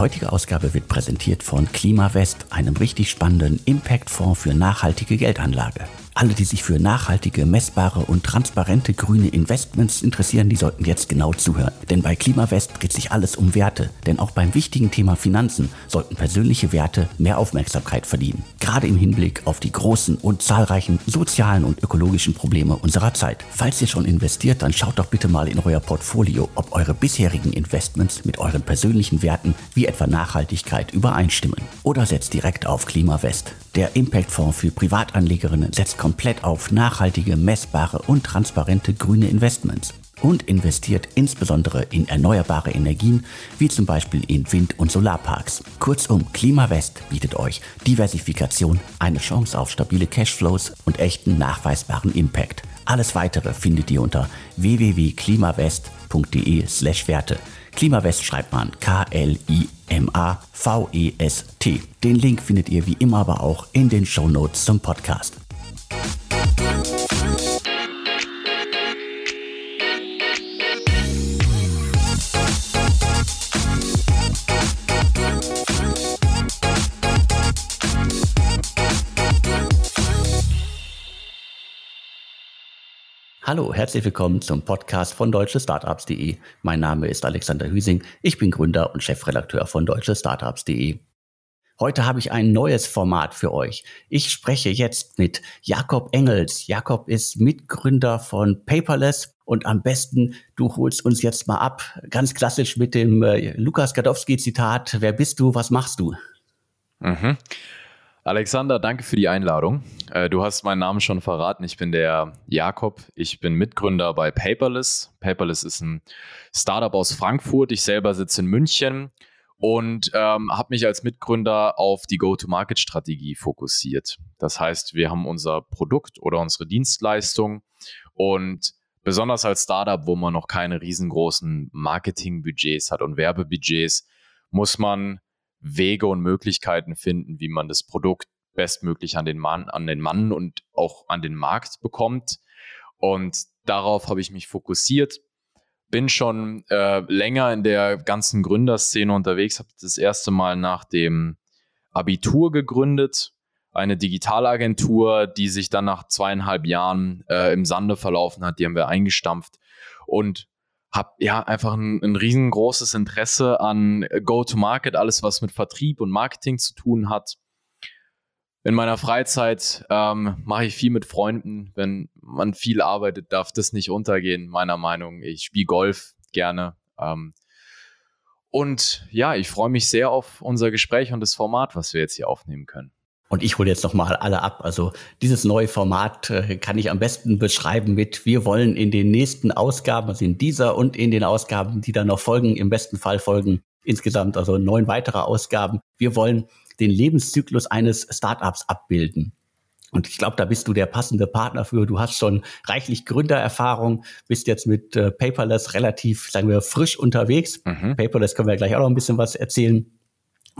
heutige Ausgabe wird präsentiert von Klimawest, einem richtig spannenden Impact-Fonds für nachhaltige Geldanlage. Alle, die sich für nachhaltige, messbare und transparente grüne Investments interessieren, die sollten jetzt genau zuhören. Denn bei Klimawest dreht sich alles um Werte. Denn auch beim wichtigen Thema Finanzen sollten persönliche Werte mehr Aufmerksamkeit verdienen. Gerade im Hinblick auf die großen und zahlreichen sozialen und ökologischen Probleme unserer Zeit. Falls ihr schon investiert, dann schaut doch bitte mal in euer Portfolio, ob eure bisherigen Investments mit euren persönlichen Werten wie etwa Nachhaltigkeit übereinstimmen. Oder setzt direkt auf Klimawest. Der Impact-Fonds für Privatanlegerinnen setzt komplett auf nachhaltige, messbare und transparente grüne Investments und investiert insbesondere in erneuerbare Energien, wie zum Beispiel in Wind- und Solarparks. Kurzum, Klimawest bietet euch Diversifikation, eine Chance auf stabile Cashflows und echten nachweisbaren Impact. Alles weitere findet ihr unter www.klimawest.de/werte. Klimawest schreibt man K-L-I-M-A-V-E-S-T. Den Link findet ihr wie immer aber auch in den Show Notes zum Podcast. Hallo, herzlich willkommen zum Podcast von deutschestartups.de. Mein Name ist Alexander Hüsing. Ich bin Gründer und Chefredakteur von deutschestartups.de. Heute habe ich ein neues Format für euch. Ich spreche jetzt mit Jakob Engels. Jakob ist Mitgründer von Paperless und am besten du holst uns jetzt mal ab, ganz klassisch mit dem äh, Lukas Gadowski Zitat. Wer bist du? Was machst du? Mhm. Alexander, danke für die Einladung. Äh, du hast meinen Namen schon verraten. Ich bin der Jakob. Ich bin Mitgründer bei Paperless. Paperless ist ein Startup aus Frankfurt. Ich selber sitze in München und ähm, habe mich als Mitgründer auf die Go-to-Market-Strategie fokussiert. Das heißt, wir haben unser Produkt oder unsere Dienstleistung und besonders als Startup, wo man noch keine riesengroßen Marketingbudgets hat und Werbebudgets, muss man Wege und Möglichkeiten finden, wie man das Produkt bestmöglich an den Mann, an den Mann und auch an den Markt bekommt. Und darauf habe ich mich fokussiert. Bin schon äh, länger in der ganzen Gründerszene unterwegs, habe das erste Mal nach dem Abitur gegründet, eine Digitalagentur, die sich dann nach zweieinhalb Jahren äh, im Sande verlaufen hat, die haben wir eingestampft und habe ja einfach ein, ein riesengroßes Interesse an Go-to-Market, alles was mit Vertrieb und Marketing zu tun hat. In meiner Freizeit ähm, mache ich viel mit Freunden. Wenn man viel arbeitet, darf das nicht untergehen, meiner Meinung. Ich spiele Golf gerne. Ähm, und ja, ich freue mich sehr auf unser Gespräch und das Format, was wir jetzt hier aufnehmen können. Und ich hole jetzt noch mal alle ab. Also dieses neue Format äh, kann ich am besten beschreiben mit, wir wollen in den nächsten Ausgaben, also in dieser und in den Ausgaben, die dann noch folgen, im besten Fall folgen, insgesamt also neun weitere Ausgaben. Wir wollen den Lebenszyklus eines Startups abbilden. Und ich glaube, da bist du der passende Partner für. Du hast schon reichlich Gründererfahrung, bist jetzt mit äh, Paperless relativ, sagen wir, frisch unterwegs. Mhm. Paperless können wir gleich auch noch ein bisschen was erzählen.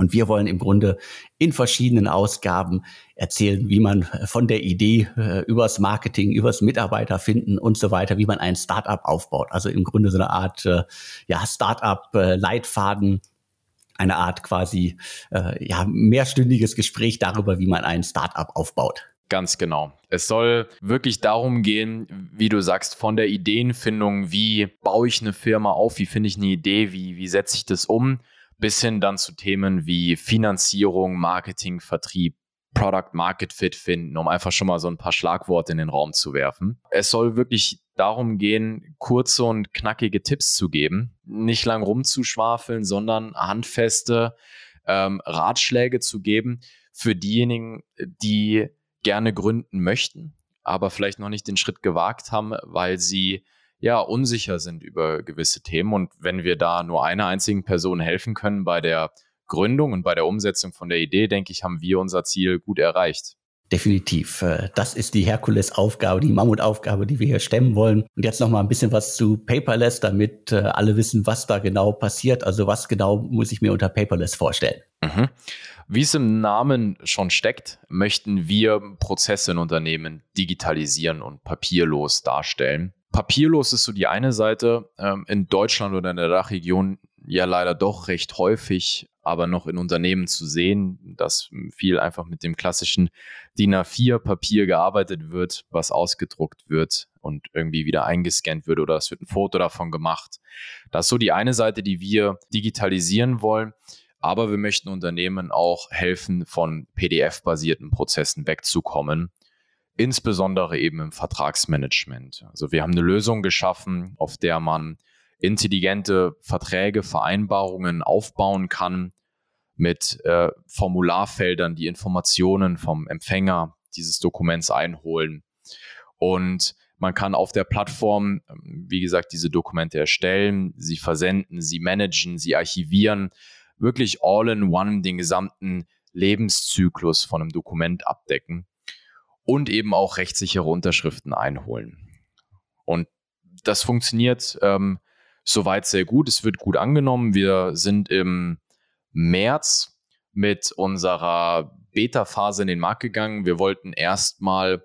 Und wir wollen im Grunde in verschiedenen Ausgaben erzählen, wie man von der Idee äh, übers Marketing, übers Mitarbeiter finden und so weiter, wie man ein Startup aufbaut. Also im Grunde so eine Art äh, ja, Startup-Leitfaden, äh, eine Art quasi äh, ja, mehrstündiges Gespräch darüber, wie man ein Startup aufbaut. Ganz genau. Es soll wirklich darum gehen, wie du sagst, von der Ideenfindung, wie baue ich eine Firma auf, wie finde ich eine Idee, wie, wie setze ich das um bis hin dann zu Themen wie Finanzierung, Marketing, Vertrieb, Product Market Fit finden, um einfach schon mal so ein paar Schlagworte in den Raum zu werfen. Es soll wirklich darum gehen, kurze und knackige Tipps zu geben, nicht lang rumzuschwafeln, sondern handfeste ähm, Ratschläge zu geben für diejenigen, die gerne gründen möchten, aber vielleicht noch nicht den Schritt gewagt haben, weil sie ja, unsicher sind über gewisse Themen. Und wenn wir da nur einer einzigen Person helfen können bei der Gründung und bei der Umsetzung von der Idee, denke ich, haben wir unser Ziel gut erreicht. Definitiv. Äh, das ist die Herkulesaufgabe, die Mammutaufgabe, die wir hier stemmen wollen. Und jetzt noch mal ein bisschen was zu Paperless, damit äh, alle wissen, was da genau passiert. Also was genau muss ich mir unter Paperless vorstellen? Mhm. Wie es im Namen schon steckt, möchten wir Prozesse in Unternehmen digitalisieren und papierlos darstellen. Papierlos ist so die eine Seite. Ähm, in Deutschland oder in der Dachregion ja leider doch recht häufig aber noch in Unternehmen zu sehen, dass viel einfach mit dem klassischen DIN A4-Papier gearbeitet wird, was ausgedruckt wird und irgendwie wieder eingescannt wird oder es wird ein Foto davon gemacht. Das ist so die eine Seite, die wir digitalisieren wollen. Aber wir möchten Unternehmen auch helfen, von PDF-basierten Prozessen wegzukommen, insbesondere eben im Vertragsmanagement. Also wir haben eine Lösung geschaffen, auf der man intelligente Verträge, Vereinbarungen aufbauen kann mit äh, Formularfeldern, die Informationen vom Empfänger dieses Dokuments einholen. Und man kann auf der Plattform, ähm, wie gesagt, diese Dokumente erstellen, sie versenden, sie managen, sie archivieren, wirklich all in one den gesamten Lebenszyklus von einem Dokument abdecken und eben auch rechtssichere Unterschriften einholen. Und das funktioniert ähm, soweit sehr gut. Es wird gut angenommen. Wir sind im März mit unserer Beta-Phase in den Markt gegangen. Wir wollten erstmal,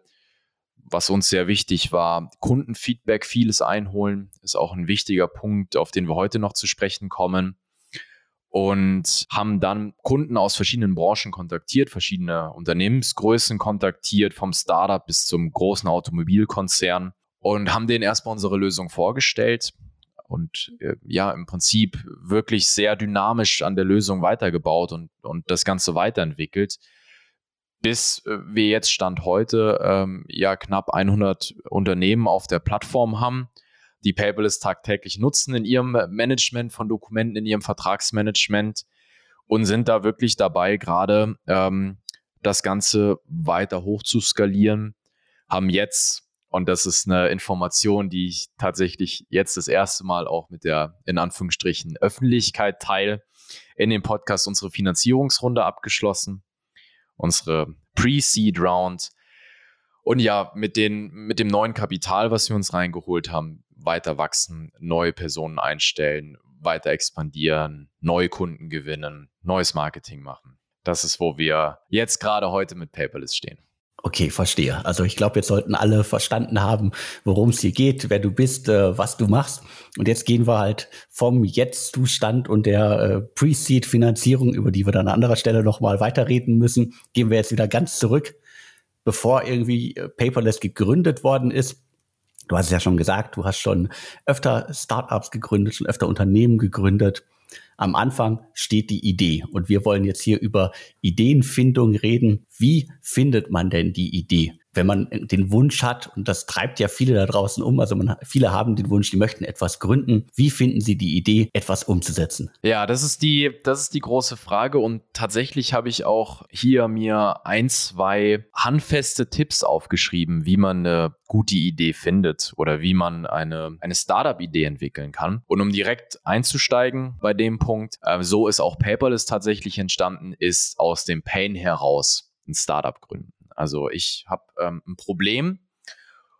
was uns sehr wichtig war, Kundenfeedback, vieles einholen. Ist auch ein wichtiger Punkt, auf den wir heute noch zu sprechen kommen. Und haben dann Kunden aus verschiedenen Branchen kontaktiert, verschiedene Unternehmensgrößen kontaktiert, vom Startup bis zum großen Automobilkonzern und haben denen erstmal unsere Lösung vorgestellt und äh, ja, im Prinzip wirklich sehr dynamisch an der Lösung weitergebaut und, und das Ganze weiterentwickelt. Bis äh, wir jetzt Stand heute ähm, ja knapp 100 Unternehmen auf der Plattform haben, die Paperless tagtäglich nutzen in ihrem Management von Dokumenten, in ihrem Vertragsmanagement und sind da wirklich dabei, gerade ähm, das Ganze weiter hoch zu skalieren, haben jetzt und das ist eine Information, die ich tatsächlich jetzt das erste Mal auch mit der, in Anführungsstrichen, Öffentlichkeit teile. In dem Podcast unsere Finanzierungsrunde abgeschlossen, unsere Pre-Seed Round. Und ja, mit, den, mit dem neuen Kapital, was wir uns reingeholt haben, weiter wachsen, neue Personen einstellen, weiter expandieren, neue Kunden gewinnen, neues Marketing machen. Das ist, wo wir jetzt gerade heute mit Paperless stehen. Okay, verstehe. Also ich glaube, jetzt sollten alle verstanden haben, worum es hier geht, wer du bist, äh, was du machst. Und jetzt gehen wir halt vom Jetzt-Zustand und der äh, Pre-Seed-Finanzierung, über die wir dann an anderer Stelle nochmal weiterreden müssen, gehen wir jetzt wieder ganz zurück, bevor irgendwie äh, Paperless gegründet worden ist. Du hast es ja schon gesagt, du hast schon öfter Startups gegründet, schon öfter Unternehmen gegründet am Anfang steht die Idee. Und wir wollen jetzt hier über Ideenfindung reden. Wie findet man denn die Idee? Wenn man den Wunsch hat, und das treibt ja viele da draußen um, also man, viele haben den Wunsch, die möchten etwas gründen. Wie finden sie die Idee, etwas umzusetzen? Ja, das ist die, das ist die große Frage. Und tatsächlich habe ich auch hier mir ein, zwei handfeste Tipps aufgeschrieben, wie man eine gute Idee findet oder wie man eine, eine Startup-Idee entwickeln kann. Und um direkt einzusteigen bei dem Punkt, äh, so ist auch Paperless tatsächlich entstanden, ist aus dem Pain heraus ein Startup gründen. Also ich habe ähm, ein Problem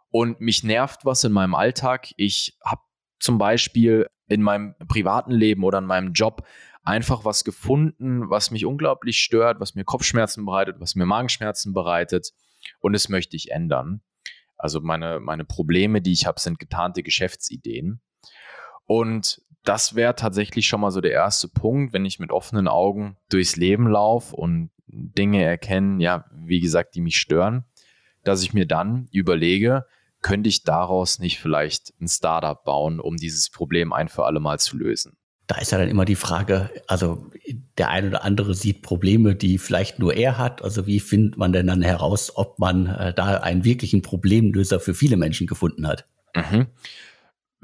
und mich nervt was in meinem Alltag. Ich habe zum Beispiel in meinem privaten Leben oder in meinem Job einfach was gefunden, was mich unglaublich stört, was mir Kopfschmerzen bereitet, was mir Magenschmerzen bereitet und es möchte ich ändern. Also meine, meine Probleme, die ich habe, sind getarnte Geschäftsideen. Und das wäre tatsächlich schon mal so der erste Punkt, wenn ich mit offenen Augen durchs Leben laufe und Dinge erkennen, ja, wie gesagt, die mich stören, dass ich mir dann überlege, könnte ich daraus nicht vielleicht ein Startup bauen, um dieses Problem ein für alle Mal zu lösen? Da ist ja dann immer die Frage, also der eine oder andere sieht Probleme, die vielleicht nur er hat. Also wie findet man denn dann heraus, ob man äh, da einen wirklichen Problemlöser für viele Menschen gefunden hat? Mhm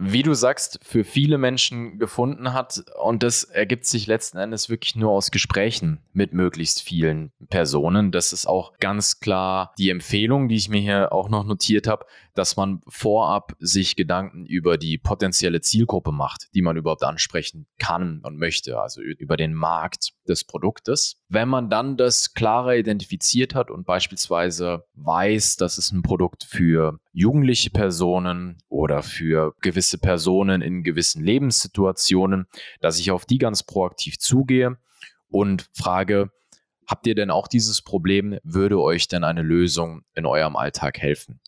wie du sagst, für viele Menschen gefunden hat. Und das ergibt sich letzten Endes wirklich nur aus Gesprächen mit möglichst vielen Personen. Das ist auch ganz klar die Empfehlung, die ich mir hier auch noch notiert habe, dass man vorab sich Gedanken über die potenzielle Zielgruppe macht, die man überhaupt ansprechen kann und möchte, also über den Markt des Produktes. Wenn man dann das klarer identifiziert hat und beispielsweise weiß, dass es ein Produkt für jugendliche Personen oder für gewisse Personen in gewissen Lebenssituationen, dass ich auf die ganz proaktiv zugehe und frage, habt ihr denn auch dieses Problem? Würde euch denn eine Lösung in eurem Alltag helfen?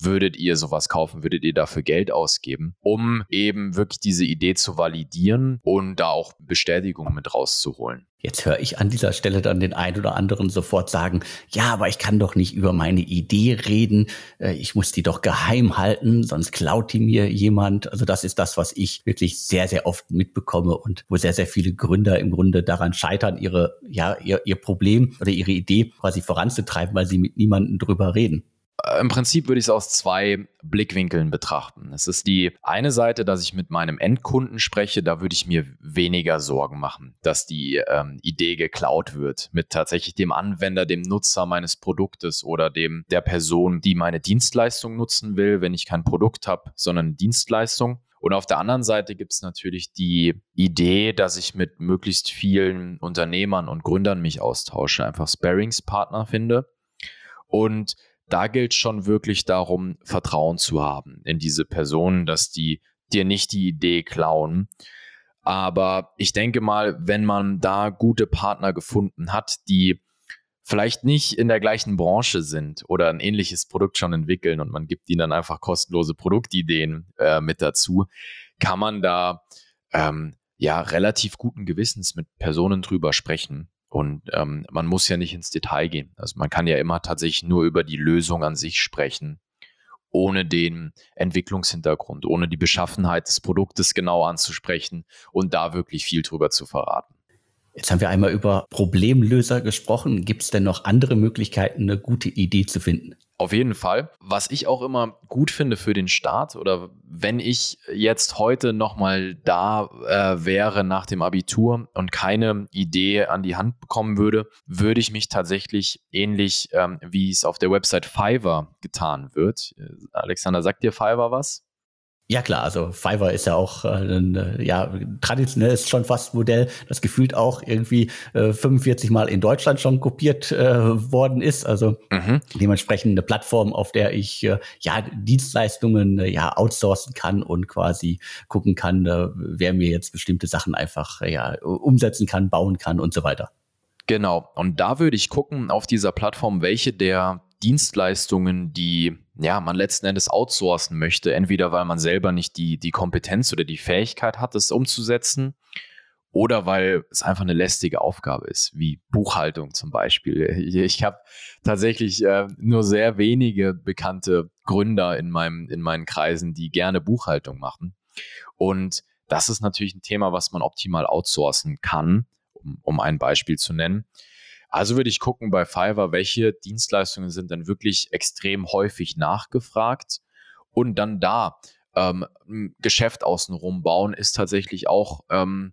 Würdet ihr sowas kaufen, würdet ihr dafür Geld ausgeben, um eben wirklich diese Idee zu validieren und da auch Bestätigung mit rauszuholen. Jetzt höre ich an dieser Stelle dann den einen oder anderen sofort sagen, ja, aber ich kann doch nicht über meine Idee reden, äh, ich muss die doch geheim halten, sonst klaut die mir jemand. Also das ist das, was ich wirklich sehr, sehr oft mitbekomme und wo sehr, sehr viele Gründer im Grunde daran scheitern, ihre, ja, ihr, ihr Problem oder ihre Idee quasi voranzutreiben, weil sie mit niemandem drüber reden. Äh, Im Prinzip würde ich es aus zwei Blickwinkeln betrachten. Es ist die eine Seite, dass ich mit meinem Endkunden spreche, da würde ich mir weniger Sorgen machen, dass die ähm, Idee geklaut wird mit tatsächlich dem Anwender, dem Nutzer meines Produktes oder dem der Person, die meine Dienstleistung nutzen will, wenn ich kein Produkt habe, sondern Dienstleistung. Und auf der anderen Seite gibt es natürlich die Idee, dass ich mit möglichst vielen Unternehmern und Gründern mich austausche, einfach Sparingspartner finde. Und da gilt schon wirklich darum, Vertrauen zu haben in diese Personen, dass die dir nicht die Idee klauen. Aber ich denke mal, wenn man da gute Partner gefunden hat, die vielleicht nicht in der gleichen Branche sind oder ein ähnliches Produkt schon entwickeln und man gibt ihnen dann einfach kostenlose Produktideen äh, mit dazu, kann man da ähm, ja relativ guten Gewissens mit Personen drüber sprechen. Und ähm, man muss ja nicht ins Detail gehen. Also man kann ja immer tatsächlich nur über die Lösung an sich sprechen, ohne den Entwicklungshintergrund, ohne die Beschaffenheit des Produktes genau anzusprechen und da wirklich viel drüber zu verraten. Jetzt haben wir einmal über Problemlöser gesprochen. Gibt es denn noch andere Möglichkeiten, eine gute Idee zu finden? Auf jeden Fall. Was ich auch immer gut finde für den Start oder wenn ich jetzt heute nochmal da äh, wäre nach dem Abitur und keine Idee an die Hand bekommen würde, würde ich mich tatsächlich ähnlich ähm, wie es auf der Website Fiverr getan wird. Äh, Alexander, sagt dir Fiverr was? Ja klar, also Fiverr ist ja auch äh, ein äh, ja, traditionelles schon fast Modell, das gefühlt auch irgendwie äh, 45 Mal in Deutschland schon kopiert äh, worden ist. Also mhm. dementsprechend eine Plattform, auf der ich äh, ja Dienstleistungen äh, ja outsourcen kann und quasi gucken kann, äh, wer mir jetzt bestimmte Sachen einfach äh, ja umsetzen kann, bauen kann und so weiter. Genau. Und da würde ich gucken auf dieser Plattform, welche der Dienstleistungen, die ja, man letzten Endes outsourcen möchte, entweder weil man selber nicht die, die Kompetenz oder die Fähigkeit hat, es umzusetzen, oder weil es einfach eine lästige Aufgabe ist, wie Buchhaltung zum Beispiel. Ich habe tatsächlich äh, nur sehr wenige bekannte Gründer in, meinem, in meinen Kreisen, die gerne Buchhaltung machen. Und das ist natürlich ein Thema, was man optimal outsourcen kann, um, um ein Beispiel zu nennen. Also würde ich gucken bei Fiverr, welche Dienstleistungen sind dann wirklich extrem häufig nachgefragt und dann da ähm, ein Geschäft außenrum bauen ist tatsächlich auch ähm,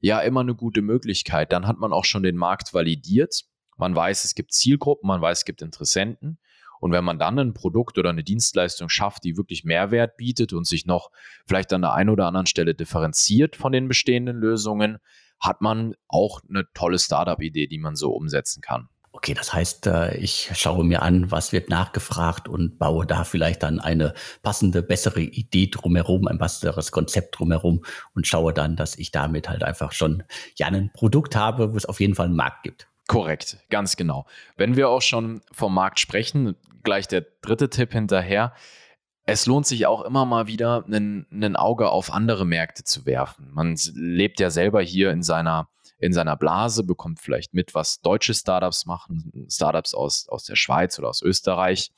ja immer eine gute Möglichkeit. Dann hat man auch schon den Markt validiert. Man weiß, es gibt Zielgruppen, man weiß, es gibt Interessenten. Und wenn man dann ein Produkt oder eine Dienstleistung schafft, die wirklich Mehrwert bietet und sich noch vielleicht an der einen oder anderen Stelle differenziert von den bestehenden Lösungen, hat man auch eine tolle Startup-Idee, die man so umsetzen kann. Okay, das heißt, äh, ich schaue mir an, was wird nachgefragt und baue da vielleicht dann eine passende, bessere Idee drumherum, ein besseres Konzept drumherum und schaue dann, dass ich damit halt einfach schon ja ein Produkt habe, wo es auf jeden Fall einen Markt gibt. Korrekt, ganz genau. Wenn wir auch schon vom Markt sprechen, gleich der dritte Tipp hinterher es lohnt sich auch immer mal wieder, ein Auge auf andere Märkte zu werfen. Man lebt ja selber hier in seiner, in seiner Blase, bekommt vielleicht mit, was deutsche Startups machen, Startups aus, aus der Schweiz oder aus Österreich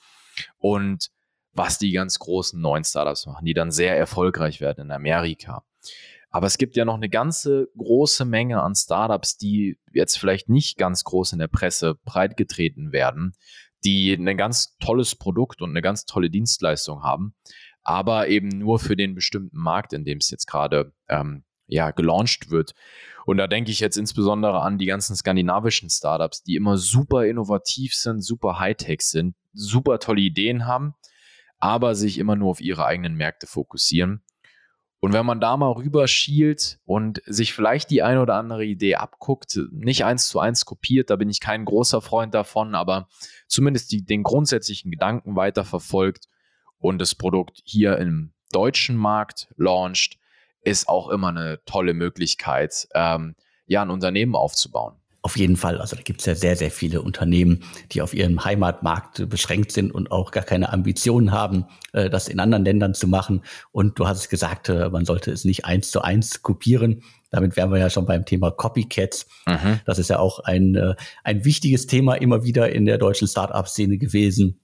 und was die ganz großen neuen Startups machen, die dann sehr erfolgreich werden in Amerika. Aber es gibt ja noch eine ganze große Menge an Startups, die jetzt vielleicht nicht ganz groß in der Presse breitgetreten werden, die ein ganz tolles Produkt und eine ganz tolle Dienstleistung haben, aber eben nur für den bestimmten Markt, in dem es jetzt gerade ähm, ja, gelauncht wird. Und da denke ich jetzt insbesondere an die ganzen skandinavischen Startups, die immer super innovativ sind, super Hightech sind, super tolle Ideen haben, aber sich immer nur auf ihre eigenen Märkte fokussieren. Und wenn man da mal rüberschielt und sich vielleicht die eine oder andere Idee abguckt, nicht eins zu eins kopiert, da bin ich kein großer Freund davon, aber zumindest die, den grundsätzlichen Gedanken weiterverfolgt und das Produkt hier im deutschen Markt launcht, ist auch immer eine tolle Möglichkeit, ähm, ja, ein Unternehmen aufzubauen. Auf jeden Fall. Also da gibt es ja sehr, sehr viele Unternehmen, die auf ihrem Heimatmarkt beschränkt sind und auch gar keine Ambitionen haben, äh, das in anderen Ländern zu machen. Und du hast es gesagt, äh, man sollte es nicht eins zu eins kopieren. Damit wären wir ja schon beim Thema Copycats. Mhm. Das ist ja auch ein, äh, ein wichtiges Thema immer wieder in der deutschen Startup-Szene gewesen.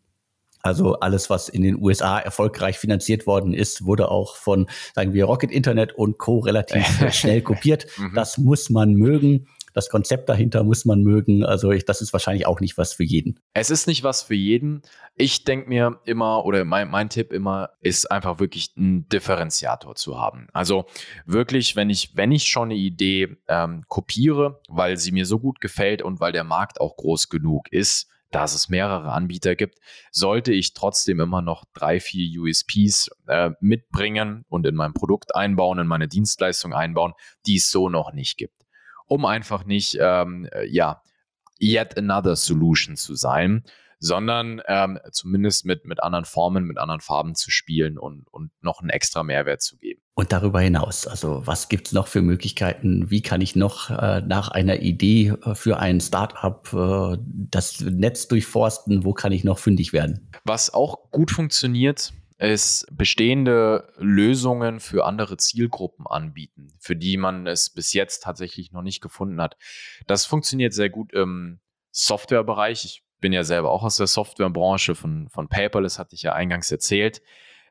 Also alles, was in den USA erfolgreich finanziert worden ist, wurde auch von, sagen wir, Rocket Internet und Co. relativ schnell kopiert. Mhm. Das muss man mögen. Das Konzept dahinter muss man mögen. Also ich, das ist wahrscheinlich auch nicht was für jeden. Es ist nicht was für jeden. Ich denke mir immer, oder mein, mein Tipp immer, ist einfach wirklich einen Differenziator zu haben. Also wirklich, wenn ich, wenn ich schon eine Idee ähm, kopiere, weil sie mir so gut gefällt und weil der Markt auch groß genug ist, dass es mehrere Anbieter gibt, sollte ich trotzdem immer noch drei, vier USPs äh, mitbringen und in mein Produkt einbauen, in meine Dienstleistung einbauen, die es so noch nicht gibt um einfach nicht, ähm, äh, ja, yet another solution zu sein, sondern ähm, zumindest mit, mit anderen Formen, mit anderen Farben zu spielen und, und noch einen extra Mehrwert zu geben. Und darüber hinaus, also was gibt es noch für Möglichkeiten? Wie kann ich noch äh, nach einer Idee äh, für ein Startup äh, das Netz durchforsten? Wo kann ich noch fündig werden? Was auch gut funktioniert, es bestehende Lösungen für andere Zielgruppen anbieten, für die man es bis jetzt tatsächlich noch nicht gefunden hat. Das funktioniert sehr gut im Softwarebereich. Ich bin ja selber auch aus der Softwarebranche von, von Paperless, hatte ich ja eingangs erzählt.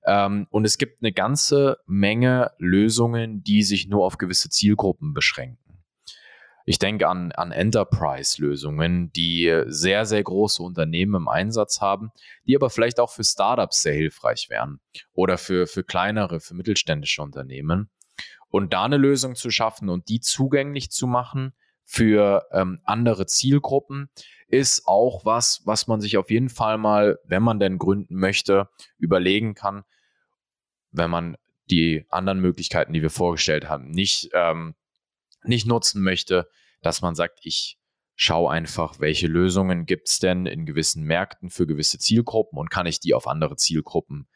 Ähm, und es gibt eine ganze Menge Lösungen, die sich nur auf gewisse Zielgruppen beschränken. Ich denke an, an Enterprise-Lösungen, die sehr, sehr große Unternehmen im Einsatz haben, die aber vielleicht auch für Startups sehr hilfreich wären oder für, für kleinere, für mittelständische Unternehmen. Und da eine Lösung zu schaffen und die zugänglich zu machen für ähm, andere Zielgruppen, ist auch was, was man sich auf jeden Fall mal, wenn man denn gründen möchte, überlegen kann, wenn man die anderen Möglichkeiten, die wir vorgestellt haben, nicht ähm, nicht nutzen möchte, dass man sagt, ich schaue einfach, welche Lösungen gibt es denn in gewissen Märkten für gewisse Zielgruppen und kann ich die auf andere Zielgruppen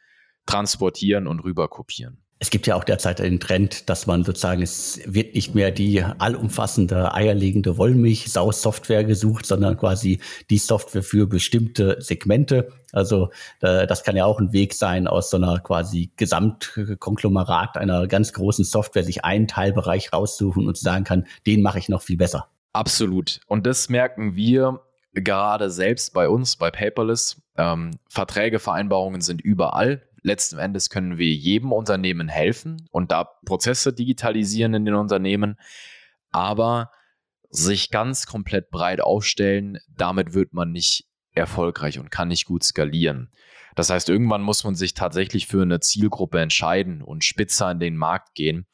transportieren und rüber kopieren. Es gibt ja auch derzeit den Trend, dass man sozusagen, es wird nicht mehr die allumfassende, eierlegende Wollmilch-Sau-Software gesucht, sondern quasi die Software für bestimmte Segmente. Also äh, das kann ja auch ein Weg sein, aus so einer quasi Gesamtkonglomerat einer ganz großen Software sich einen Teilbereich raussuchen und sagen kann, den mache ich noch viel besser. Absolut. Und das merken wir gerade selbst bei uns, bei Paperless. Ähm, Verträge, Vereinbarungen sind überall letzten Endes können wir jedem Unternehmen helfen und da Prozesse digitalisieren in den Unternehmen, aber sich ganz komplett breit aufstellen, damit wird man nicht erfolgreich und kann nicht gut skalieren. Das heißt, irgendwann muss man sich tatsächlich für eine Zielgruppe entscheiden und spitzer in den Markt gehen.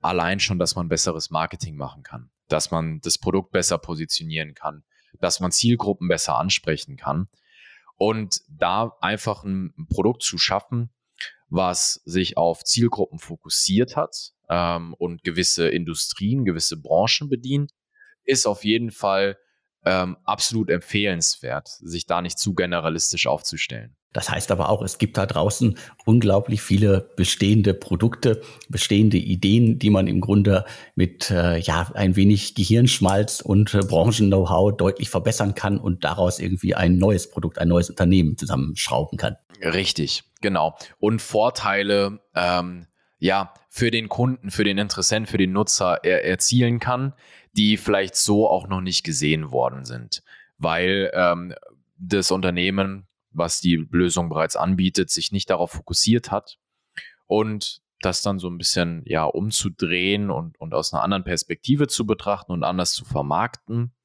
Allein schon, dass man besseres Marketing machen kann, dass man das Produkt besser positionieren kann, dass man Zielgruppen besser ansprechen kann. Und da einfach ein Produkt zu schaffen, was sich auf Zielgruppen fokussiert hat ähm, und gewisse Industrien, gewisse Branchen bedient, ist auf jeden Fall ähm, absolut empfehlenswert, sich da nicht zu generalistisch aufzustellen. Das heißt aber auch, es gibt da draußen unglaublich viele bestehende Produkte, bestehende Ideen, die man im Grunde mit äh, ja ein wenig Gehirnschmalz und äh, Branchen-Know-how deutlich verbessern kann und daraus irgendwie ein neues Produkt, ein neues Unternehmen zusammenschrauben kann. Richtig, genau. Und Vorteile, ähm, ja, für den Kunden, für den Interessenten, für den Nutzer er erzielen kann, die vielleicht so auch noch nicht gesehen worden sind, weil ähm, das Unternehmen, was die Lösung bereits anbietet, sich nicht darauf fokussiert hat. Und das dann so ein bisschen ja umzudrehen und, und aus einer anderen Perspektive zu betrachten und anders zu vermarkten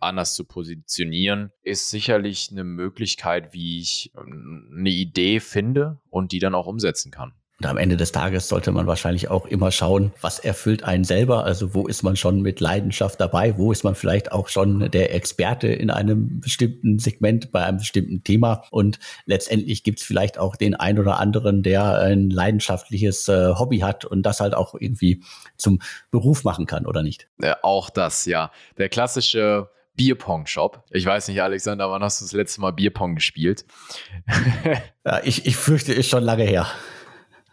anders zu positionieren, ist sicherlich eine Möglichkeit, wie ich ähm, eine Idee finde und die dann auch umsetzen kann. Und am Ende des Tages sollte man wahrscheinlich auch immer schauen, was erfüllt einen selber. Also wo ist man schon mit Leidenschaft dabei? Wo ist man vielleicht auch schon der Experte in einem bestimmten Segment bei einem bestimmten Thema? Und letztendlich gibt es vielleicht auch den ein oder anderen, der ein leidenschaftliches äh, Hobby hat und das halt auch irgendwie zum Beruf machen kann, oder nicht? Ja, auch das, ja. Der klassische Bierpong-Shop. Ich weiß nicht, Alexander, wann hast du das letzte Mal Bierpong gespielt? ja, ich, ich fürchte, ist schon lange her.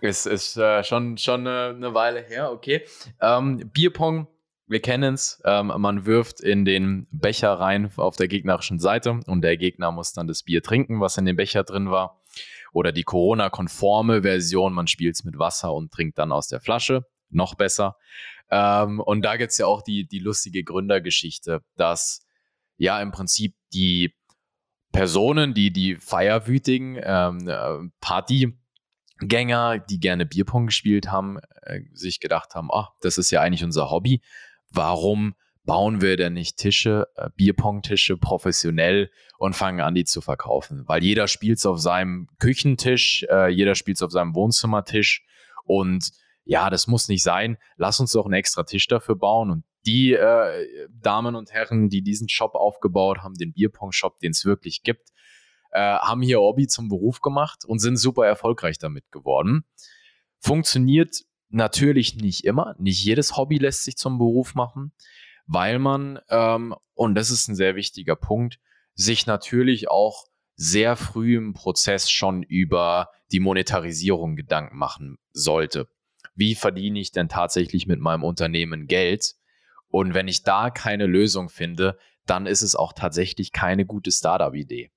Es ist äh, schon, schon eine, eine, Weile her, okay. Ähm, Bierpong wir kennen es. Ähm, man wirft in den Becher rein auf der gegnerischen Seite und der Gegner muss dann das Bier trinken, was in dem Becher drin war. Oder die Corona-konforme Version, man spielt es mit Wasser und trinkt dann aus der Flasche. Noch besser. Ähm, und da gibt es ja auch die, die lustige Gründergeschichte, dass ja im Prinzip die Personen, die die feierwütigen ähm, äh, Partygänger, die gerne Bierpong gespielt haben, äh, sich gedacht haben, oh, das ist ja eigentlich unser Hobby. Warum bauen wir denn nicht Tische, äh, Bierpong-Tische professionell und fangen an, die zu verkaufen? Weil jeder spielt es auf seinem Küchentisch, äh, jeder spielt es auf seinem Wohnzimmertisch und ja, das muss nicht sein. Lass uns doch einen extra Tisch dafür bauen und die äh, Damen und Herren, die diesen Shop aufgebaut haben, den Bierpong-Shop, den es wirklich gibt, äh, haben hier Hobby zum Beruf gemacht und sind super erfolgreich damit geworden. Funktioniert natürlich nicht immer. Nicht jedes Hobby lässt sich zum Beruf machen, weil man, ähm, und das ist ein sehr wichtiger Punkt, sich natürlich auch sehr früh im Prozess schon über die Monetarisierung Gedanken machen sollte. Wie verdiene ich denn tatsächlich mit meinem Unternehmen Geld? Und wenn ich da keine Lösung finde, dann ist es auch tatsächlich keine gute Startup-Idee.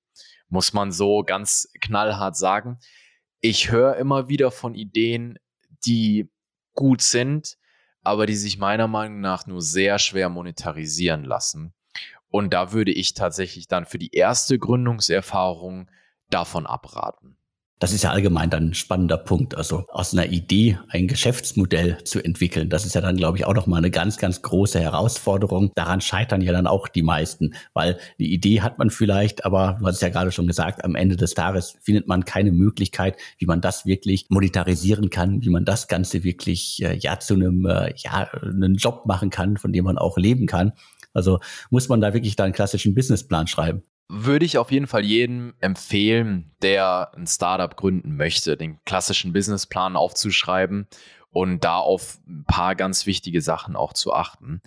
Muss man so ganz knallhart sagen. Ich höre immer wieder von Ideen, die gut sind, aber die sich meiner Meinung nach nur sehr schwer monetarisieren lassen. Und da würde ich tatsächlich dann für die erste Gründungserfahrung davon abraten. Das ist ja allgemein dann ein spannender Punkt. Also aus einer Idee ein Geschäftsmodell zu entwickeln, das ist ja dann, glaube ich, auch nochmal eine ganz, ganz große Herausforderung. Daran scheitern ja dann auch die meisten, weil die Idee hat man vielleicht, aber du hast es ja gerade schon gesagt, am Ende des Tages findet man keine Möglichkeit, wie man das wirklich monetarisieren kann, wie man das Ganze wirklich äh, ja zu einem äh, ja einen Job machen kann, von dem man auch leben kann. Also muss man da wirklich da einen klassischen Businessplan schreiben würde ich auf jeden Fall jedem empfehlen, der ein Startup gründen möchte, den klassischen Businessplan aufzuschreiben und da auf ein paar ganz wichtige Sachen auch zu achten,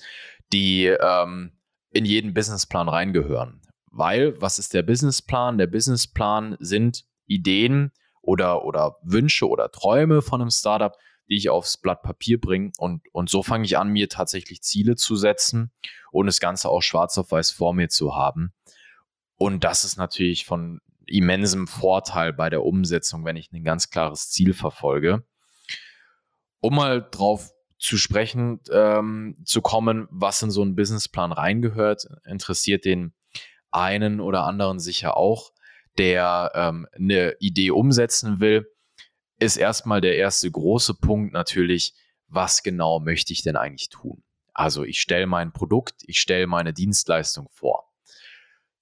die ähm, in jeden Businessplan reingehören. Weil, was ist der Businessplan? Der Businessplan sind Ideen oder, oder Wünsche oder Träume von einem Startup, die ich aufs Blatt Papier bringe. Und, und so fange ich an, mir tatsächlich Ziele zu setzen und das Ganze auch schwarz auf weiß vor mir zu haben. Und das ist natürlich von immensem Vorteil bei der Umsetzung, wenn ich ein ganz klares Ziel verfolge. Um mal drauf zu sprechen ähm, zu kommen, was in so einen Businessplan reingehört, interessiert den einen oder anderen sicher auch, der ähm, eine Idee umsetzen will, ist erstmal der erste große Punkt natürlich, was genau möchte ich denn eigentlich tun? Also ich stelle mein Produkt, ich stelle meine Dienstleistung vor.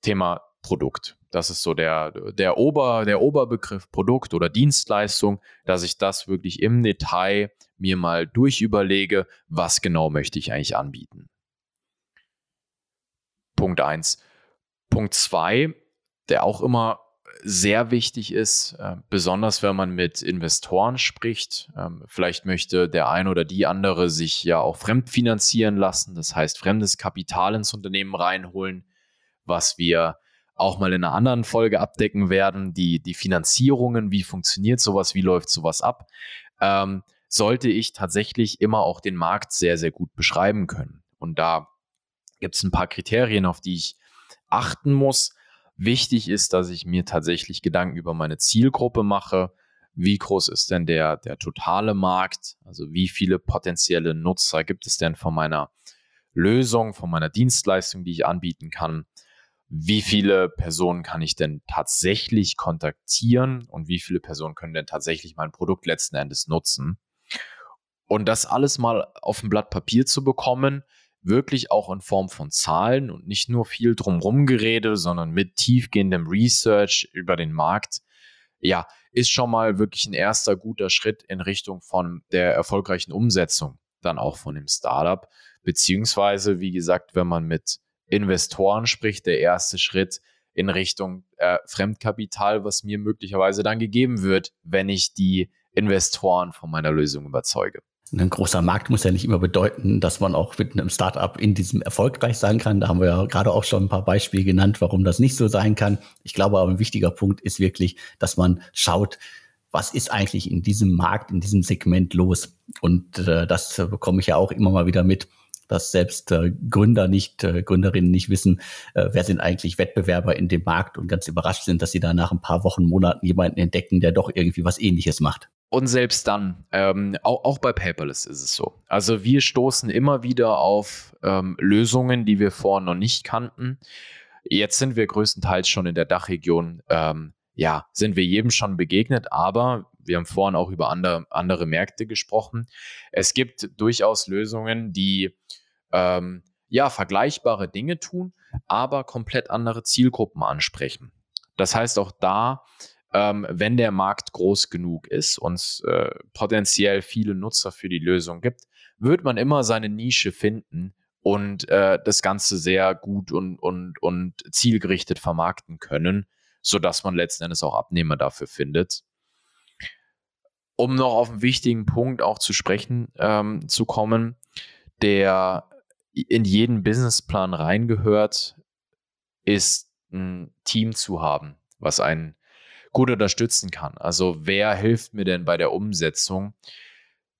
Thema Produkt. Das ist so der, der, Ober, der Oberbegriff Produkt oder Dienstleistung, dass ich das wirklich im Detail mir mal durchüberlege, was genau möchte ich eigentlich anbieten. Punkt 1. Punkt 2, der auch immer sehr wichtig ist, äh, besonders wenn man mit Investoren spricht. Ähm, vielleicht möchte der ein oder die andere sich ja auch fremdfinanzieren lassen, das heißt fremdes Kapital ins Unternehmen reinholen was wir auch mal in einer anderen Folge abdecken werden, die, die Finanzierungen, wie funktioniert sowas, wie läuft sowas ab, ähm, sollte ich tatsächlich immer auch den Markt sehr, sehr gut beschreiben können. Und da gibt es ein paar Kriterien, auf die ich achten muss. Wichtig ist, dass ich mir tatsächlich Gedanken über meine Zielgruppe mache. Wie groß ist denn der, der totale Markt? Also wie viele potenzielle Nutzer gibt es denn von meiner Lösung, von meiner Dienstleistung, die ich anbieten kann? Wie viele Personen kann ich denn tatsächlich kontaktieren und wie viele Personen können denn tatsächlich mein Produkt letzten Endes nutzen. Und das alles mal auf ein Blatt Papier zu bekommen, wirklich auch in Form von Zahlen und nicht nur viel drumherum gerede, sondern mit tiefgehendem Research über den Markt, ja, ist schon mal wirklich ein erster guter Schritt in Richtung von der erfolgreichen Umsetzung dann auch von dem Startup. Beziehungsweise, wie gesagt, wenn man mit Investoren, sprich der erste Schritt in Richtung äh, Fremdkapital, was mir möglicherweise dann gegeben wird, wenn ich die Investoren von meiner Lösung überzeuge. Ein großer Markt muss ja nicht immer bedeuten, dass man auch mit einem Startup in diesem erfolgreich sein kann. Da haben wir ja gerade auch schon ein paar Beispiele genannt, warum das nicht so sein kann. Ich glaube aber ein wichtiger Punkt ist wirklich, dass man schaut, was ist eigentlich in diesem Markt, in diesem Segment los? Und äh, das bekomme ich ja auch immer mal wieder mit dass selbst äh, Gründer nicht, äh, Gründerinnen nicht wissen, äh, wer sind eigentlich Wettbewerber in dem Markt und ganz überrascht sind, dass sie da nach ein paar Wochen, Monaten jemanden entdecken, der doch irgendwie was ähnliches macht. Und selbst dann, ähm, auch, auch bei Paperless ist es so. Also wir stoßen immer wieder auf ähm, Lösungen, die wir vorher noch nicht kannten. Jetzt sind wir größtenteils schon in der Dachregion, ähm, ja, sind wir jedem schon begegnet, aber wir haben vorhin auch über andere, andere Märkte gesprochen. Es gibt durchaus Lösungen, die ähm, ja vergleichbare Dinge tun, aber komplett andere Zielgruppen ansprechen. Das heißt auch da, ähm, wenn der Markt groß genug ist und es äh, potenziell viele Nutzer für die Lösung gibt, wird man immer seine Nische finden und äh, das Ganze sehr gut und, und, und zielgerichtet vermarkten können, sodass man letzten Endes auch Abnehmer dafür findet um noch auf einen wichtigen Punkt auch zu sprechen ähm, zu kommen, der in jeden Businessplan reingehört, ist ein Team zu haben, was einen gut unterstützen kann. Also wer hilft mir denn bei der Umsetzung?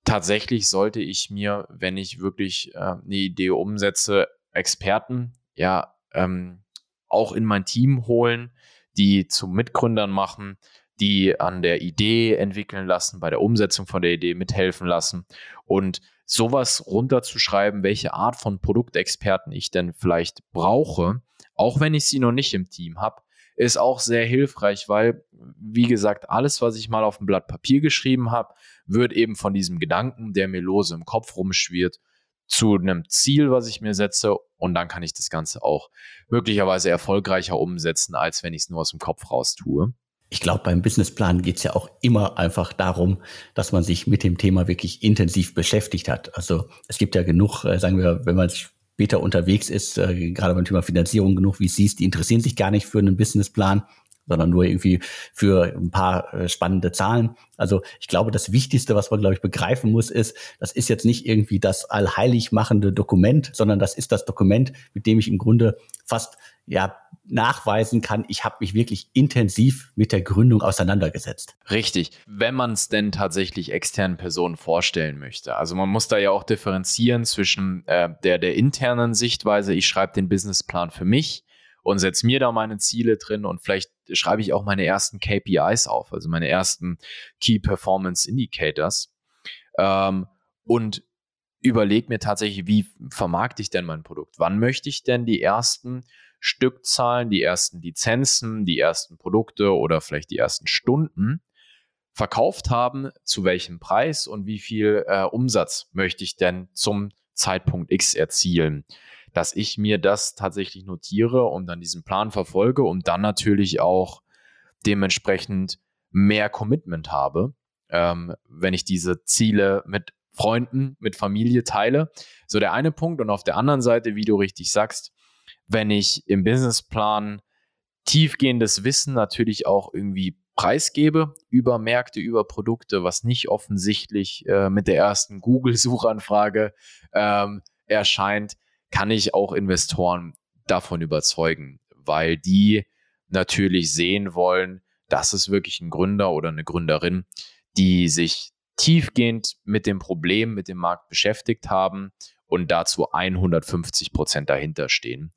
Tatsächlich sollte ich mir, wenn ich wirklich äh, eine Idee umsetze, Experten ja ähm, auch in mein Team holen, die zu Mitgründern machen, die an der Idee entwickeln lassen, bei der Umsetzung von der Idee mithelfen lassen. Und sowas runterzuschreiben, welche Art von Produktexperten ich denn vielleicht brauche, auch wenn ich sie noch nicht im Team habe, ist auch sehr hilfreich, weil, wie gesagt, alles, was ich mal auf dem Blatt Papier geschrieben habe, wird eben von diesem Gedanken, der mir lose im Kopf rumschwirrt, zu einem Ziel, was ich mir setze. Und dann kann ich das Ganze auch möglicherweise erfolgreicher umsetzen, als wenn ich es nur aus dem Kopf raus tue ich glaube, beim Businessplan geht es ja auch immer einfach darum, dass man sich mit dem Thema wirklich intensiv beschäftigt hat. Also es gibt ja genug, äh, sagen wir, wenn man später unterwegs ist, äh, gerade beim Thema Finanzierung genug wie VCs, die interessieren sich gar nicht für einen Businessplan, sondern nur irgendwie für ein paar äh, spannende Zahlen. Also ich glaube, das Wichtigste, was man, glaube ich, begreifen muss, ist, das ist jetzt nicht irgendwie das allheilig machende Dokument, sondern das ist das Dokument, mit dem ich im Grunde fast ja nachweisen kann, ich habe mich wirklich intensiv mit der Gründung auseinandergesetzt. Richtig, wenn man es denn tatsächlich externen Personen vorstellen möchte. Also man muss da ja auch differenzieren zwischen äh, der, der internen Sichtweise, ich schreibe den Businessplan für mich und setze mir da meine Ziele drin und vielleicht schreibe ich auch meine ersten KPIs auf, also meine ersten Key Performance Indicators. Ähm, und überlege mir tatsächlich, wie vermarkte ich denn mein Produkt? Wann möchte ich denn die ersten Stückzahlen, die ersten Lizenzen, die ersten Produkte oder vielleicht die ersten Stunden verkauft haben, zu welchem Preis und wie viel äh, Umsatz möchte ich denn zum Zeitpunkt X erzielen. Dass ich mir das tatsächlich notiere und dann diesen Plan verfolge und dann natürlich auch dementsprechend mehr Commitment habe, ähm, wenn ich diese Ziele mit Freunden, mit Familie teile. So der eine Punkt. Und auf der anderen Seite, wie du richtig sagst, wenn ich im Businessplan tiefgehendes Wissen natürlich auch irgendwie preisgebe über Märkte, über Produkte, was nicht offensichtlich äh, mit der ersten Google-Suchanfrage ähm, erscheint, kann ich auch Investoren davon überzeugen, weil die natürlich sehen wollen, dass es wirklich ein Gründer oder eine Gründerin, die sich tiefgehend mit dem Problem, mit dem Markt beschäftigt haben und dazu 150 Prozent dahinter stehen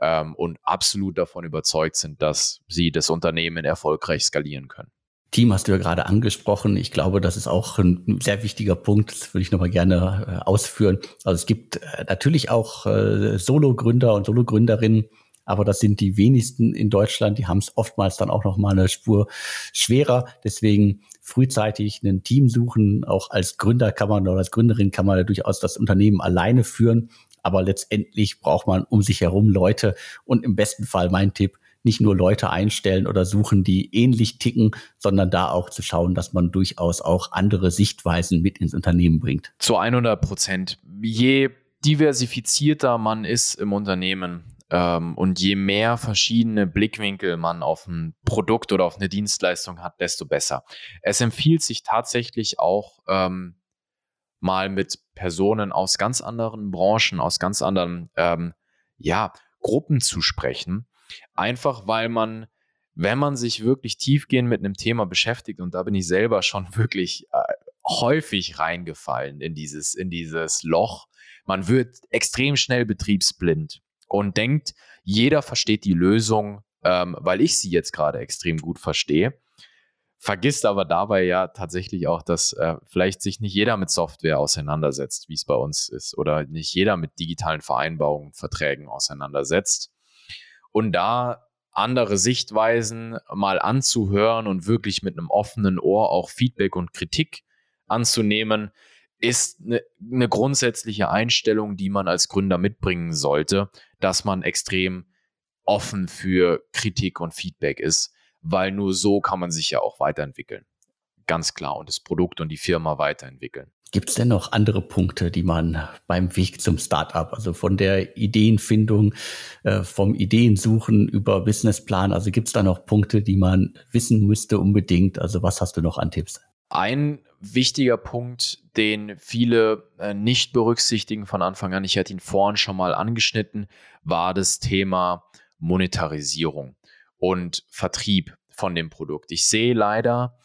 ähm, und absolut davon überzeugt sind, dass sie das Unternehmen erfolgreich skalieren können. Team hast du ja gerade angesprochen. Ich glaube, das ist auch ein sehr wichtiger Punkt. Das würde ich nochmal gerne äh, ausführen. Also es gibt äh, natürlich auch äh, Solo-Gründer und Solo-Gründerinnen, aber das sind die wenigsten in Deutschland. Die haben es oftmals dann auch noch mal eine Spur schwerer. Deswegen frühzeitig ein Team suchen. Auch als Gründer kann man oder als Gründerin kann man ja durchaus das Unternehmen alleine führen. Aber letztendlich braucht man um sich herum Leute und im besten Fall mein Tipp, nicht nur Leute einstellen oder suchen, die ähnlich ticken, sondern da auch zu schauen, dass man durchaus auch andere Sichtweisen mit ins Unternehmen bringt. Zu 100 Prozent. Je diversifizierter man ist im Unternehmen ähm, und je mehr verschiedene Blickwinkel man auf ein Produkt oder auf eine Dienstleistung hat, desto besser. Es empfiehlt sich tatsächlich auch ähm, mal mit Personen aus ganz anderen Branchen, aus ganz anderen ähm, ja, Gruppen zu sprechen. Einfach weil man, wenn man sich wirklich tiefgehend mit einem Thema beschäftigt, und da bin ich selber schon wirklich äh, häufig reingefallen in dieses, in dieses Loch. Man wird extrem schnell betriebsblind und denkt, jeder versteht die Lösung, ähm, weil ich sie jetzt gerade extrem gut verstehe. Vergisst aber dabei ja tatsächlich auch, dass äh, vielleicht sich nicht jeder mit Software auseinandersetzt, wie es bei uns ist, oder nicht jeder mit digitalen Vereinbarungen, Verträgen auseinandersetzt. Und da andere Sichtweisen mal anzuhören und wirklich mit einem offenen Ohr auch Feedback und Kritik anzunehmen, ist eine, eine grundsätzliche Einstellung, die man als Gründer mitbringen sollte, dass man extrem offen für Kritik und Feedback ist, weil nur so kann man sich ja auch weiterentwickeln. Ganz klar und das Produkt und die Firma weiterentwickeln. Gibt es denn noch andere Punkte, die man beim Weg zum Startup, also von der Ideenfindung, äh, vom Ideensuchen über Businessplan, also gibt es da noch Punkte, die man wissen müsste unbedingt? Also was hast du noch an Tipps? Ein wichtiger Punkt, den viele äh, nicht berücksichtigen von Anfang an, ich hatte ihn vorhin schon mal angeschnitten, war das Thema Monetarisierung und Vertrieb von dem Produkt. Ich sehe leider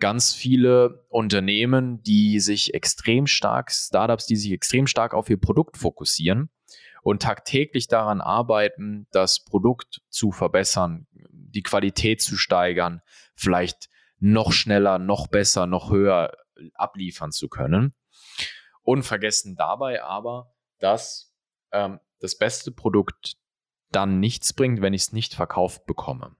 ganz viele Unternehmen, die sich extrem stark, Startups, die sich extrem stark auf ihr Produkt fokussieren und tagtäglich daran arbeiten, das Produkt zu verbessern, die Qualität zu steigern, vielleicht noch schneller, noch besser, noch höher abliefern zu können. Und vergessen dabei aber, dass ähm, das beste Produkt dann nichts bringt, wenn ich es nicht verkauft bekomme.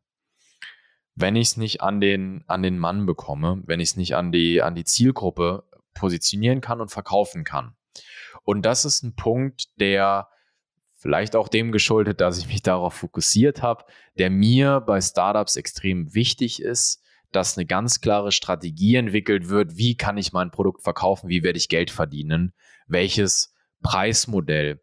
Wenn ich es nicht an den, an den Mann bekomme, wenn ich es nicht an die, an die Zielgruppe positionieren kann und verkaufen kann. Und das ist ein Punkt, der vielleicht auch dem geschuldet, dass ich mich darauf fokussiert habe, der mir bei Startups extrem wichtig ist, dass eine ganz klare Strategie entwickelt wird, wie kann ich mein Produkt verkaufen, wie werde ich Geld verdienen, welches Preismodell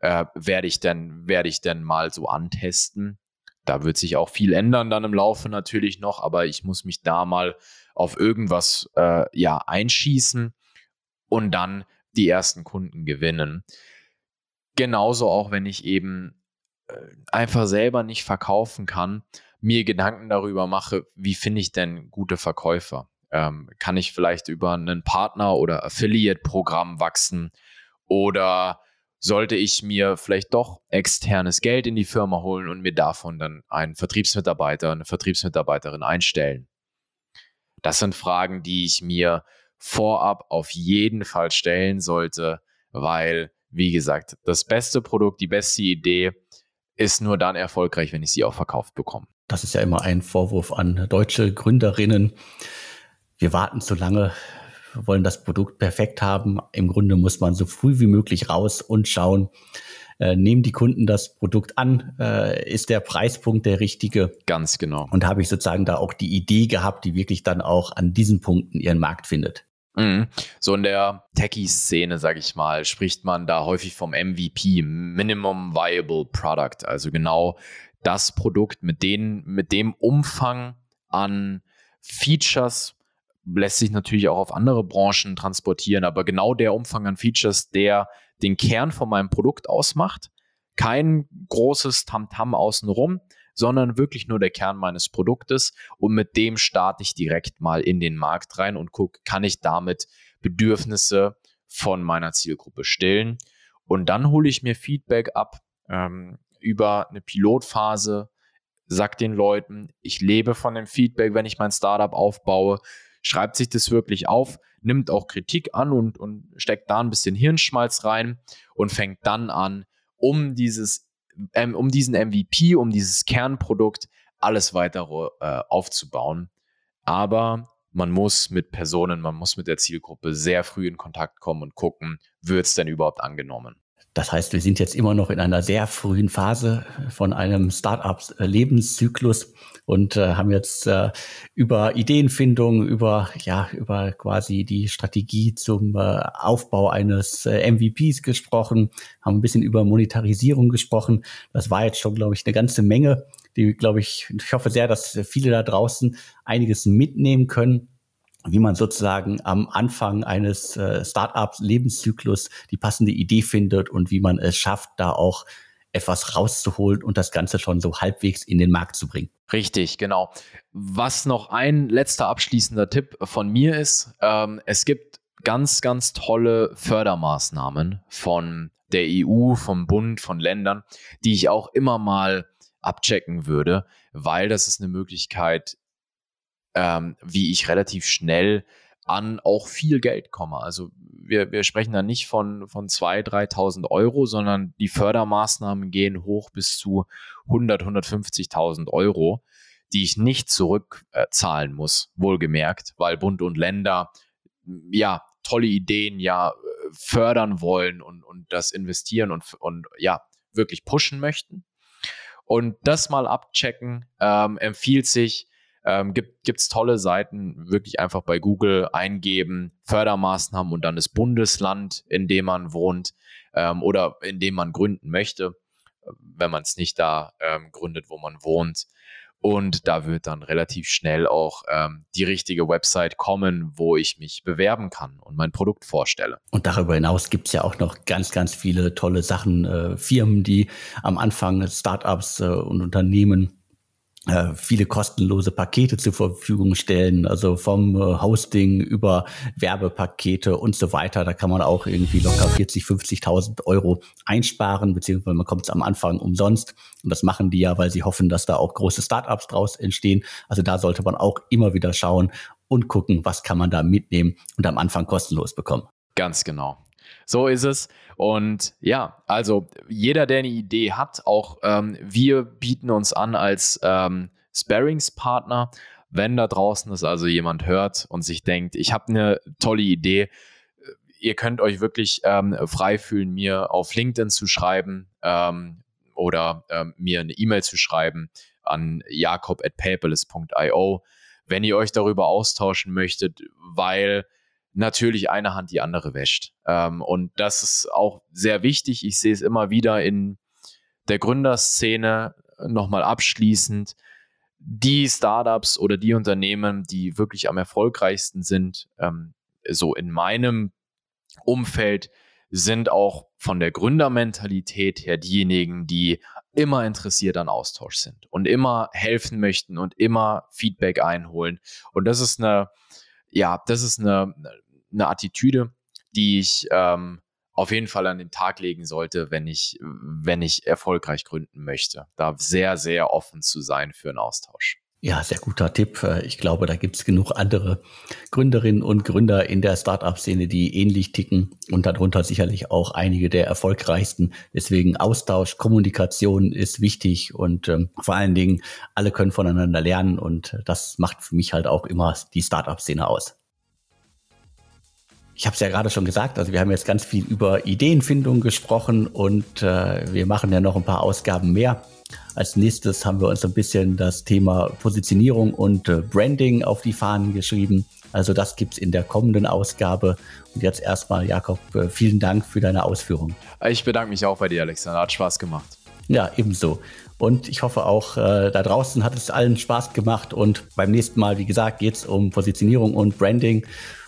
äh, werde ich denn, werde ich denn mal so antesten. Da wird sich auch viel ändern dann im Laufe natürlich noch, aber ich muss mich da mal auf irgendwas äh, ja einschießen und dann die ersten Kunden gewinnen. Genauso auch, wenn ich eben äh, einfach selber nicht verkaufen kann, mir Gedanken darüber mache, wie finde ich denn gute Verkäufer? Ähm, kann ich vielleicht über einen Partner oder Affiliate-Programm wachsen? Oder sollte ich mir vielleicht doch externes Geld in die Firma holen und mir davon dann einen Vertriebsmitarbeiter, eine Vertriebsmitarbeiterin einstellen? Das sind Fragen, die ich mir vorab auf jeden Fall stellen sollte, weil, wie gesagt, das beste Produkt, die beste Idee ist nur dann erfolgreich, wenn ich sie auch verkauft bekomme. Das ist ja immer ein Vorwurf an deutsche Gründerinnen. Wir warten zu lange, wollen das Produkt perfekt haben. Im Grunde muss man so früh wie möglich raus und schauen, äh, nehmen die Kunden das Produkt an? Äh, ist der Preispunkt der richtige? Ganz genau. Und habe ich sozusagen da auch die Idee gehabt, die wirklich dann auch an diesen Punkten ihren Markt findet? Mhm. So in der Techie-Szene, sage ich mal, spricht man da häufig vom MVP, Minimum Viable Product. Also genau das Produkt mit, den, mit dem Umfang an Features lässt sich natürlich auch auf andere Branchen transportieren, aber genau der Umfang an Features, der den Kern von meinem Produkt ausmacht, kein großes Tamtam -Tam außenrum, sondern wirklich nur der Kern meines Produktes und mit dem starte ich direkt mal in den Markt rein und gucke, kann ich damit Bedürfnisse von meiner Zielgruppe stillen? Und dann hole ich mir Feedback ab, ähm, über eine Pilotphase, sag den Leuten, ich lebe von dem Feedback, wenn ich mein Startup aufbaue, schreibt sich das wirklich auf, nimmt auch Kritik an und, und steckt da ein bisschen Hirnschmalz rein und fängt dann an, um dieses, ähm, um diesen MVP, um dieses Kernprodukt alles weitere äh, aufzubauen. Aber man muss mit Personen, man muss mit der Zielgruppe sehr früh in Kontakt kommen und gucken, wird es denn überhaupt angenommen. Das heißt, wir sind jetzt immer noch in einer sehr frühen Phase von einem Startup-Lebenszyklus und äh, haben jetzt äh, über Ideenfindung, über ja über quasi die Strategie zum äh, Aufbau eines äh, MVPs gesprochen, haben ein bisschen über Monetarisierung gesprochen. Das war jetzt schon, glaube ich, eine ganze Menge. Die, glaube ich, ich hoffe sehr, dass viele da draußen einiges mitnehmen können wie man sozusagen am Anfang eines äh, Startups Lebenszyklus die passende Idee findet und wie man es schafft, da auch etwas rauszuholen und das Ganze schon so halbwegs in den Markt zu bringen. Richtig, genau. Was noch ein letzter abschließender Tipp von mir ist, ähm, es gibt ganz, ganz tolle Fördermaßnahmen von der EU, vom Bund, von Ländern, die ich auch immer mal abchecken würde, weil das ist eine Möglichkeit, ähm, wie ich relativ schnell an auch viel Geld komme. Also wir, wir sprechen da nicht von, von 2.000, 3.000 Euro, sondern die Fördermaßnahmen gehen hoch bis zu 100, 150.000 Euro, die ich nicht zurückzahlen äh, muss, wohlgemerkt, weil Bund und Länder ja tolle Ideen ja fördern wollen und, und das investieren und, und ja wirklich pushen möchten. Und das mal abchecken ähm, empfiehlt sich, ähm, gibt es tolle Seiten, wirklich einfach bei Google eingeben, Fördermaßnahmen und dann das Bundesland, in dem man wohnt ähm, oder in dem man gründen möchte, wenn man es nicht da ähm, gründet, wo man wohnt. Und da wird dann relativ schnell auch ähm, die richtige Website kommen, wo ich mich bewerben kann und mein Produkt vorstelle. Und darüber hinaus gibt es ja auch noch ganz, ganz viele tolle Sachen, äh, Firmen, die am Anfang Startups äh, und Unternehmen viele kostenlose Pakete zur Verfügung stellen, also vom äh, Hosting über Werbepakete und so weiter. Da kann man auch irgendwie locker 40, 50.000 Euro einsparen, beziehungsweise man kommt es am Anfang umsonst. Und das machen die ja, weil sie hoffen, dass da auch große Startups draus entstehen. Also da sollte man auch immer wieder schauen und gucken, was kann man da mitnehmen und am Anfang kostenlos bekommen. Ganz genau. So ist es. Und ja, also jeder, der eine Idee hat, auch ähm, wir bieten uns an als ähm, Sparringspartner. Wenn da draußen ist also jemand hört und sich denkt, ich habe eine tolle Idee, ihr könnt euch wirklich ähm, frei fühlen, mir auf LinkedIn zu schreiben ähm, oder ähm, mir eine E-Mail zu schreiben an jakob.paperless.io, wenn ihr euch darüber austauschen möchtet, weil natürlich eine Hand die andere wäscht. Ähm, und das ist auch sehr wichtig. Ich sehe es immer wieder in der Gründerszene nochmal abschließend. Die Startups oder die Unternehmen, die wirklich am erfolgreichsten sind, ähm, so in meinem Umfeld, sind auch von der Gründermentalität her diejenigen, die immer interessiert an Austausch sind und immer helfen möchten und immer Feedback einholen. Und das ist eine, ja, das ist eine, eine Attitüde, die ich ähm, auf jeden Fall an den Tag legen sollte, wenn ich, wenn ich erfolgreich gründen möchte. Da sehr, sehr offen zu sein für einen Austausch. Ja, sehr guter Tipp. Ich glaube, da gibt es genug andere Gründerinnen und Gründer in der Startup-Szene, die ähnlich ticken und darunter sicherlich auch einige der erfolgreichsten. Deswegen Austausch, Kommunikation ist wichtig und ähm, vor allen Dingen alle können voneinander lernen und das macht für mich halt auch immer die Startup-Szene aus. Ich habe es ja gerade schon gesagt, also wir haben jetzt ganz viel über Ideenfindung gesprochen und äh, wir machen ja noch ein paar Ausgaben mehr. Als nächstes haben wir uns ein bisschen das Thema Positionierung und äh, Branding auf die Fahnen geschrieben. Also das gibt's in der kommenden Ausgabe. Und jetzt erstmal, Jakob, äh, vielen Dank für deine Ausführungen. Ich bedanke mich auch bei dir, Alexander. Hat Spaß gemacht. Ja, ebenso. Und ich hoffe auch, äh, da draußen hat es allen Spaß gemacht. Und beim nächsten Mal, wie gesagt, geht es um Positionierung und Branding.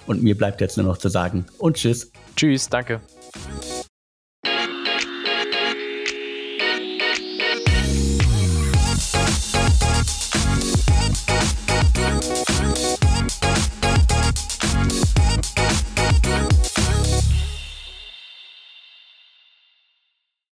Und mir bleibt jetzt nur noch zu sagen und tschüss. Tschüss, danke.